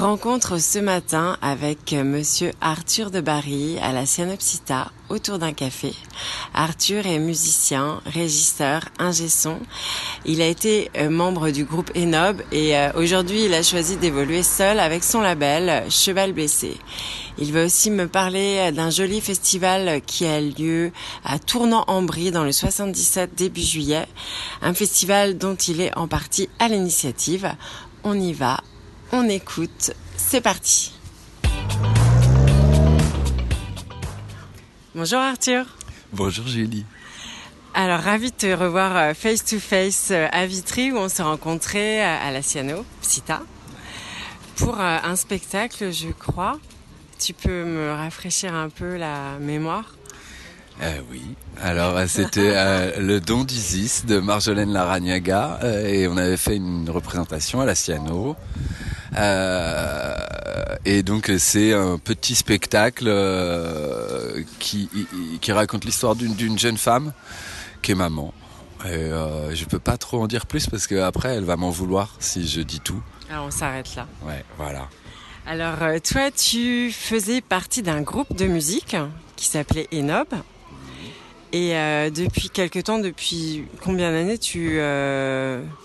Rencontre ce matin avec monsieur Arthur de Barry à la Cyanopsita autour d'un café. Arthur est musicien, régisseur, ingé son. Il a été euh, membre du groupe Enob et euh, aujourd'hui il a choisi d'évoluer seul avec son label Cheval Blessé. Il va aussi me parler d'un joli festival qui a lieu à Tournant-en-Brie dans le 77 début juillet. Un festival dont il est en partie à l'initiative. On y va on écoute, c'est parti. Bonjour Arthur. Bonjour Julie. Alors ravi de te revoir euh, face to face euh, à Vitry où on s'est rencontrés euh, à la Ciano, Psita, pour un spectacle, je crois. Tu peux me rafraîchir un peu la mémoire? Oui, alors c'était le don d'Isis de Marjolaine Laragnaga et on avait fait une représentation à la Ciano et donc c'est un petit spectacle euh, qui, qui raconte l'histoire d'une jeune femme qui est maman. Et euh, je peux pas trop en dire plus parce qu'après elle va m'en vouloir si je dis tout. Alors on s'arrête là. Ouais, voilà. Alors toi tu faisais partie d'un groupe de musique qui s'appelait Enob. Et depuis quelque temps, depuis combien d'années tu,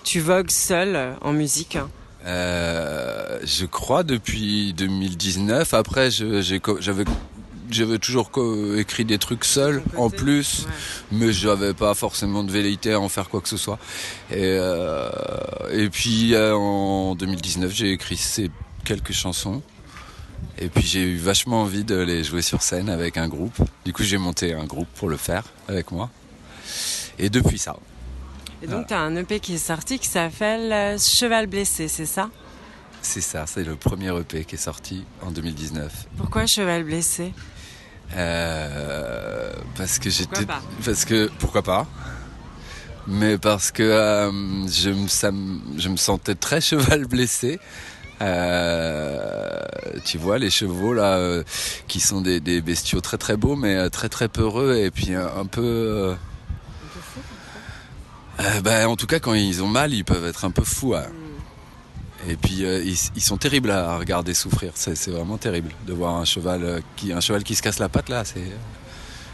tu vogues seul en musique? Euh, je crois depuis 2019. Après, j'avais j'avais toujours écrit des trucs seul en plus, mais j'avais pas forcément de velléité à en faire quoi que ce soit. Et, euh, et puis euh, en 2019, j'ai écrit ces quelques chansons. Et puis j'ai eu vachement envie de les jouer sur scène avec un groupe. Du coup, j'ai monté un groupe pour le faire avec moi. Et depuis ça, et donc, tu as un EP qui est sorti qui s'appelle euh, Cheval blessé, c'est ça? C'est ça, c'est le premier EP qui est sorti en 2019. Pourquoi Cheval blessé? Euh, Parce que j'étais. Parce que. Pourquoi pas? Mais parce que euh, je, me, je me sentais très cheval blessé. tu vois les chevaux là qui sont des, des, bestiaux très très beaux mais très très peureux et puis un peu euh, bah, en tout cas, quand ils ont mal, ils peuvent être un peu fous. Mm. Et puis euh, ils, sont terribles à regarder souffrir. C'est vraiment terrible de voir un cheval euh, qui un cheval qui se casse la patte là. C'est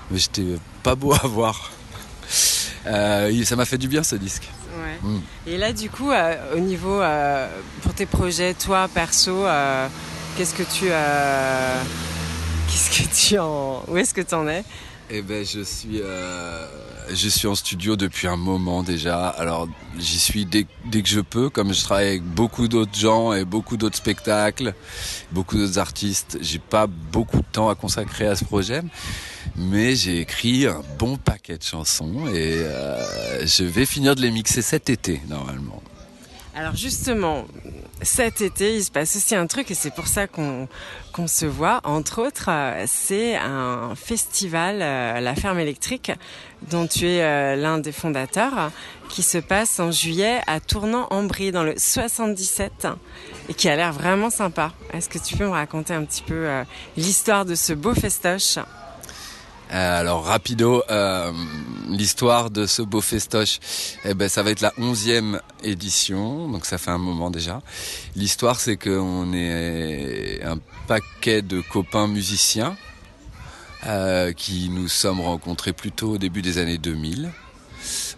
mais j'étais pas beau à voir. ça m'a fait du bien ce disque. Ouais. Mm. Et là, du coup, au niveau pour tes projets, toi perso, qu'est-ce que tu qu'est-ce que tu en où est-ce que tu en es? Eh ben, je suis je suis en studio depuis un moment déjà. Alors j'y suis dès, que je peux, comme je travaille avec beaucoup d'autres gens et beaucoup d'autres spectacles, beaucoup d'autres artistes. J'ai pas beaucoup de temps à consacrer à ce projet, mais j'ai écrit un bon paquet de chansons et euh, je vais finir de les mixer cet été normalement. Alors justement, cet été, il se passe aussi un truc et c'est pour ça qu'on se voit. Entre autres, euh, c'est un festival, euh, la ferme électrique, dont tu es euh, l'un des fondateurs, qui se passe en juillet à Tournant-en-Brie dans le 77 et qui a l'air vraiment sympa. Est-ce que tu peux me raconter un petit peu l'histoire de ce beau festoche? Alors rapido, l'histoire de ce beau festoche, eh ben ça va être la onzième édition, donc ça fait un moment déjà. L'histoire c'est qu'on est un paquet de copains musiciens euh, qui nous sommes rencontrés plutôt au début des années 2000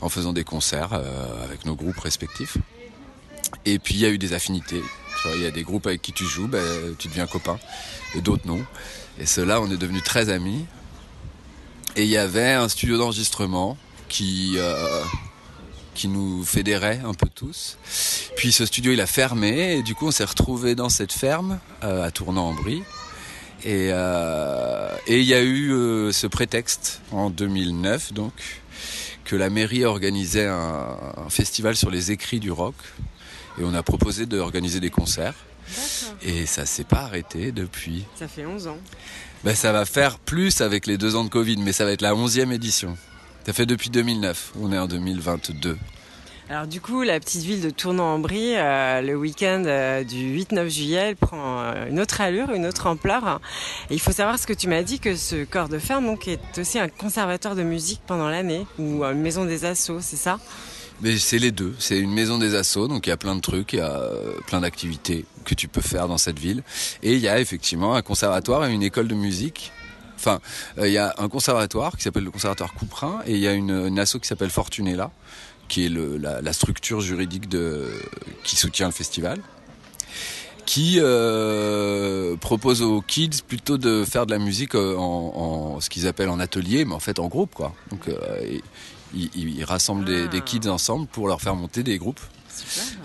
en faisant des concerts avec nos groupes respectifs. Et puis il y a eu des affinités. Il y a des groupes avec qui tu joues, ben, tu deviens copain, et d'autres non. Et ceux-là, on est devenus très amis. Et il y avait un studio d'enregistrement qui euh, qui nous fédérait un peu tous. Puis ce studio il a fermé et du coup on s'est retrouvé dans cette ferme euh, à Tournant-en-Brie. Et euh, et il y a eu euh, ce prétexte en 2009 donc que la mairie organisait un, un, festival sur les écrits du rock et on a proposé d'organiser des concerts. Et ça s'est pas arrêté depuis. Ça fait 11 ans. Ben, ça va faire plus avec les deux ans de Covid, mais ça va être la 11e édition. Ça fait depuis 2009. On est en 2022. Alors du coup, la petite ville de Tournan-en-Brie, euh, le week-end euh, du 8-9 juillet, elle prend euh, une autre allure, une autre ampleur. Et il faut savoir ce que tu m'as dit, que ce corps de ferme donc, est aussi un conservateur de musique pendant l'année, ou une maison des assos, c'est ça? Mais c'est les deux. C'est une maison des assos, donc il y a plein de trucs, il y a plein d'activités que tu peux faire dans cette ville. Et il y a effectivement un conservatoire et une école de musique Enfin, il y a un conservatoire qui s'appelle le conservatoire Couperin et il y a une, une qui s'appelle Fortunella qui est la, structure juridique qui soutient le festival, qui euh, propose aux kids plutôt de faire de la musique en, ce qu'ils appellent en atelier, mais en fait en groupe, quoi. Euh, ils, ils, rassemblent des, des, kids ensemble pour leur faire monter des groupes.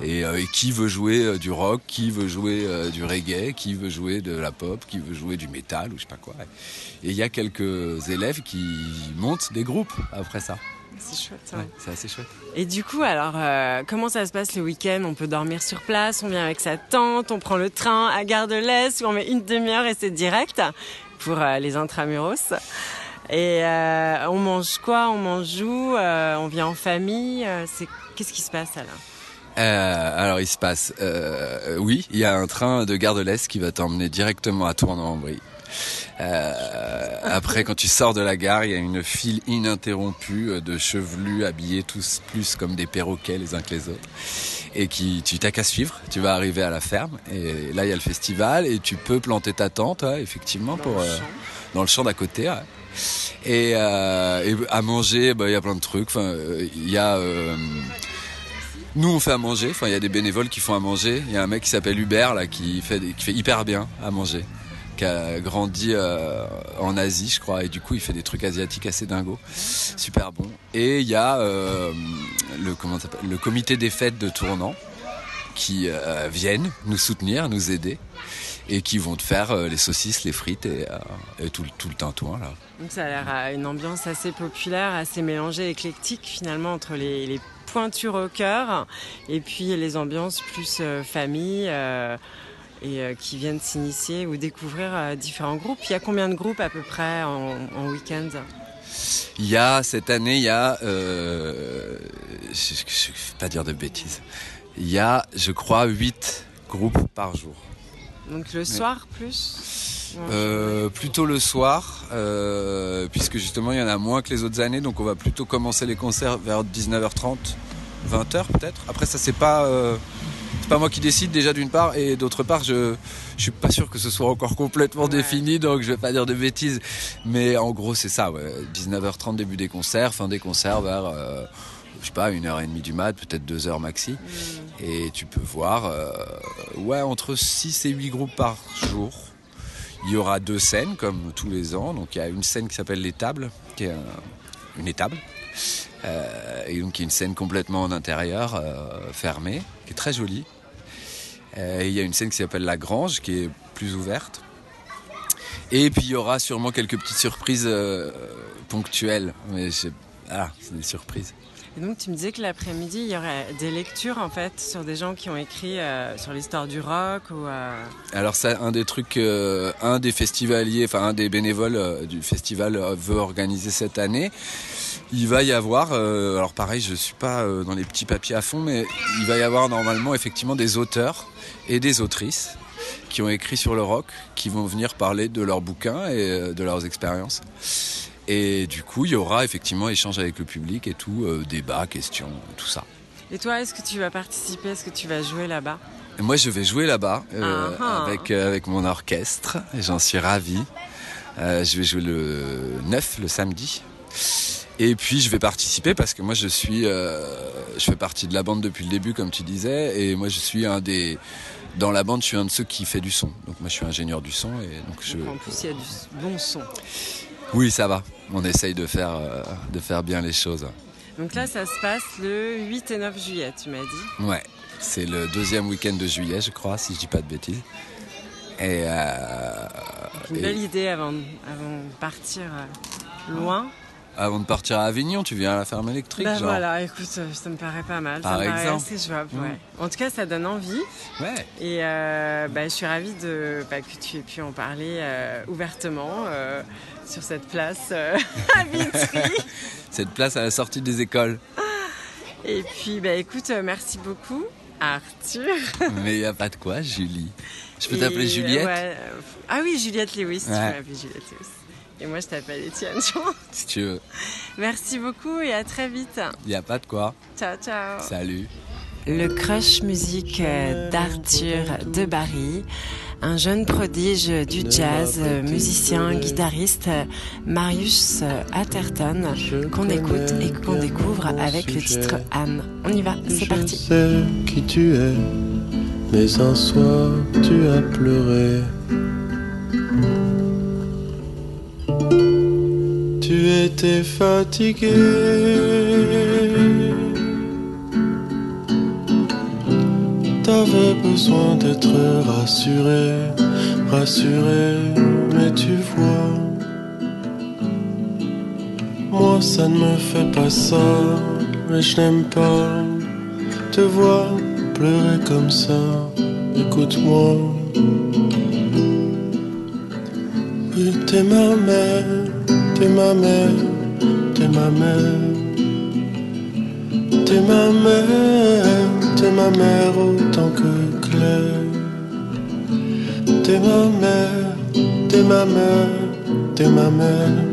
Et, euh, et, qui veut jouer euh, du rock, qui veut jouer euh, du reggae, qui veut jouer de la pop, qui veut jouer du métal ou je sais pas quoi. Et il y a quelques élèves qui montent des groupes après ça. C'est chouette. Hein. Ouais, c'est assez chouette. Et du coup, alors, euh, comment ça se passe le week-end? On peut dormir sur place, on vient avec sa tente, on prend le train à Gare de l'Est, où on met une demi-heure et c'est direct pour euh, les intramuros. Et euh, on mange quoi? On mange où? On vient en famille? C'est Qu'est-ce qui se passe alors euh, alors il se passe, euh, oui, il y a un train de Gare de l'Est qui va t'emmener directement à Tournan-en-Brie. Euh, après, quand tu sors de la gare, il y a une file ininterrompue de chevelus habillés tous plus comme des perroquets les uns que les autres. Et qui, tu t'as qu'à suivre. Tu vas arriver à la ferme. Et là, il y a le festival et tu peux planter ta tente, ouais, effectivement, dans pour le euh, champ. dans le champ d'à côté. ouais. Et, euh, à manger, bah, il y a plein de trucs. Enfin, euh, il y a euh, nous, on fait à manger. Enfin, il y a des bénévoles qui font à manger. Il y a un mec qui s'appelle Hubert là qui fait qui fait hyper bien à manger, qui a grandi euh, en Asie, je crois, et du coup, il fait des trucs asiatiques assez dingos, super bon. Et il y a euh, le comment le comité des fêtes de Tournant qui euh, viennent nous soutenir, nous aider et qui vont te faire euh, les saucisses, les frites et, euh, et tout, le- tout le tintouin là. Donc ça a l'air à une ambiance assez populaire, assez mélangée, éclectique finalement entre les, les pointures au cœur et puis les ambiances plus euh, famille et euh, qui viennent s'initier ou découvrir euh, différents groupes. Il y a combien de groupes à peu près en, en week-end? Il y a cette année, il y a, euh, je, je vais pas dire de bêtises, il y a, je crois, 8 groupes par jour. Donc le soir plus. Euh, plutôt le soir, euh, puisque justement il y en a moins que les autres années, donc on va plutôt commencer les concerts vers 19h30, 20h peut-être. Après ça c'est pas, euh, c'est pas moi qui décide déjà d'une part, et d'autre part je, je suis pas sûr que ce soit encore complètement Ouais. défini, donc je vais pas dire de bêtises. Mais en gros c'est ça, ouais. 19h30 début des concerts, fin des concerts vers, je sais pas, une heure et demie du mat, peut-être deux heures maxi. Et tu peux voir, euh, entre 6 et 8 groupes par jour. Il y aura deux scènes, comme tous les ans. Donc, il y a une scène qui s'appelle l'étable, qui est un- une étable. Euh, et donc, il y a une scène complètement en intérieur, euh, fermée, qui est très jolie. Et il y a une scène qui s'appelle la grange, qui est plus ouverte. Et puis, il y aura sûrement quelques petites surprises ponctuelles. Mais ah, c'est des surprises. Et donc tu me disais que l'après-midi il y aurait des lectures en fait sur des gens qui ont écrit euh, sur l'histoire du rock ou euh, Alors ça, un des trucs, euh, un des festivaliers, enfin un des bénévoles euh, du festival veut organiser cette année. Il va y avoir, alors pareil, je suis pas dans les petits papiers à fond, mais il va y avoir normalement effectivement des auteurs et des autrices qui ont écrit sur le rock, qui vont venir parler de leurs bouquins et de leurs expériences. Et du coup, il y aura effectivement échange avec le public et tout, euh, débat, questions, tout ça. Et toi, est-ce que tu vas participer? Est-ce que tu vas jouer là-bas? Moi, je vais jouer là-bas euh, Ah ah. avec euh, avec mon orchestre. J'en suis ravi. Euh, je vais jouer le 9, le samedi. Et puis je vais participer parce que moi je suis, je fais partie de la bande depuis le début comme tu disais, et moi je suis un des, dans la bande je suis un de ceux qui fait du son. Donc moi je suis ingénieur du son et donc je, En plus, il y a du bon son. oui ça va. On essaye de faire, euh, de faire bien les choses. Donc là, ça se passe le 8 et 9 juillet, tu m'as dit. Ouais, c'est le deuxième week-end de juillet je crois si je dis pas de bêtises. Et, euh, Une et- belle idée avant, avant de partir euh, loin. Avant de partir à Avignon, tu viens à la ferme électrique, Bah genre. voilà, écoute, ça me paraît pas mal. Par ça me paraît exemple. assez jouable, ouais. En tout cas, ça donne envie. Ouais. Et euh, bah, je suis ravie de, bah, que tu aies pu en parler euh, ouvertement euh, sur cette place euh, à Vitry. Cette place à la sortie des écoles. Et puis, bah, écoute, merci beaucoup, Arthur. Mais il n'y a pas de quoi, Julie. Je peux t'appeler Juliette ouais, Ah oui, Juliette Lewis, tu peux m'appeler Juliette Lewis. Et moi, je t'appelle Étienne. Si tu veux. Merci beaucoup et à très vite. Il n'y a pas de quoi. Ciao, ciao. Salut. Le crush musique d'Arthur de Barry, un jeune prodige du jazz, musicien, guitariste, Marius Atherton, qu'on écoute et qu'on découvre avec le titre Anne. On y va, c'est Je parti. sais qui tu es, mais un soir tu as pleuré. Tu étais fatigué. T'avais besoin d'être rassuré, rassuré, mais tu vois. Moi ça ne me fait pas ça, mais je n'aime pas te voir pleurer comme ça. Écoute-moi. Oui, t'es ma mère, t'es ma mère, t'es ma mère. T'es ma mère, t'es ma mère autant que Claire. T'es ma mère, t'es ma mère, t'es ma mère.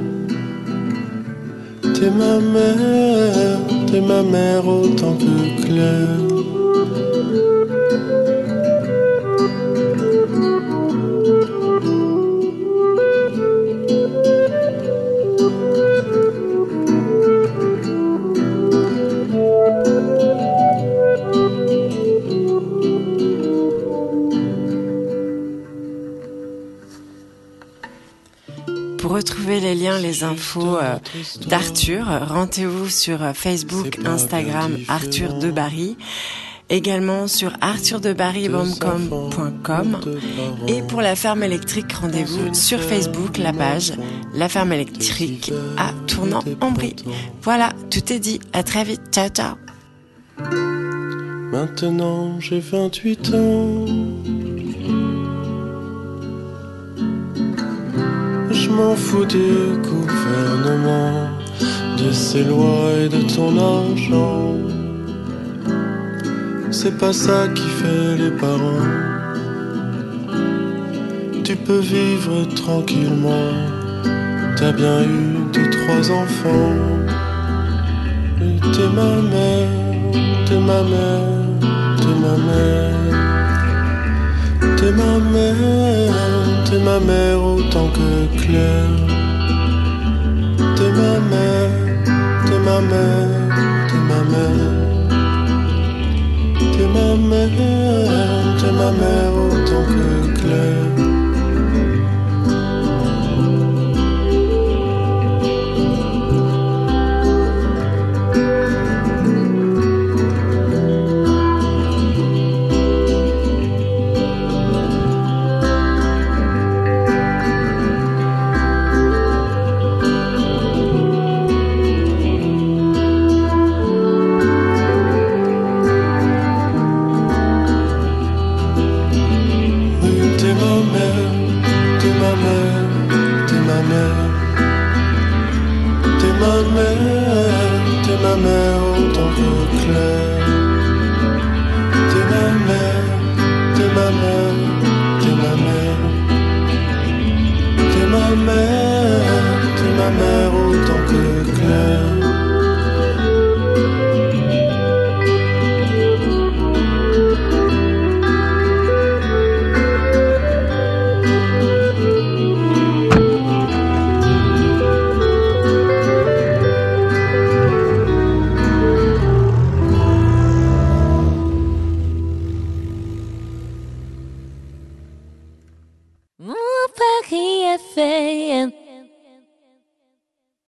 T'es ma mère, t'es ma mère autant que Claire. Les infos euh, d'Arthur, rendez-vous sur euh, Facebook, Instagram Arthur de Barry, également sur arthurdebarrybomcom.com et pour la ferme électrique, rendez-vous sur Facebook, la page La ferme électrique à Tournant-en-Brie. Voilà, tout est dit. À très vite. Ciao, ciao. Maintenant j'ai 28 ans. Je m'en fous du gouvernement, de ses lois et de ton argent. C'est pas ça qui fait les parents. Tu peux vivre tranquillement. T'as bien eu deux, trois enfants. T'es ma mère, t'es ma mère, t'es ma mère. T'es ma mère, t'es ma mère autant que Claire. T'es ma mère, t'es ma mère, t'es ma mère. T'es ma mère, t'es ma mère autant que Claire.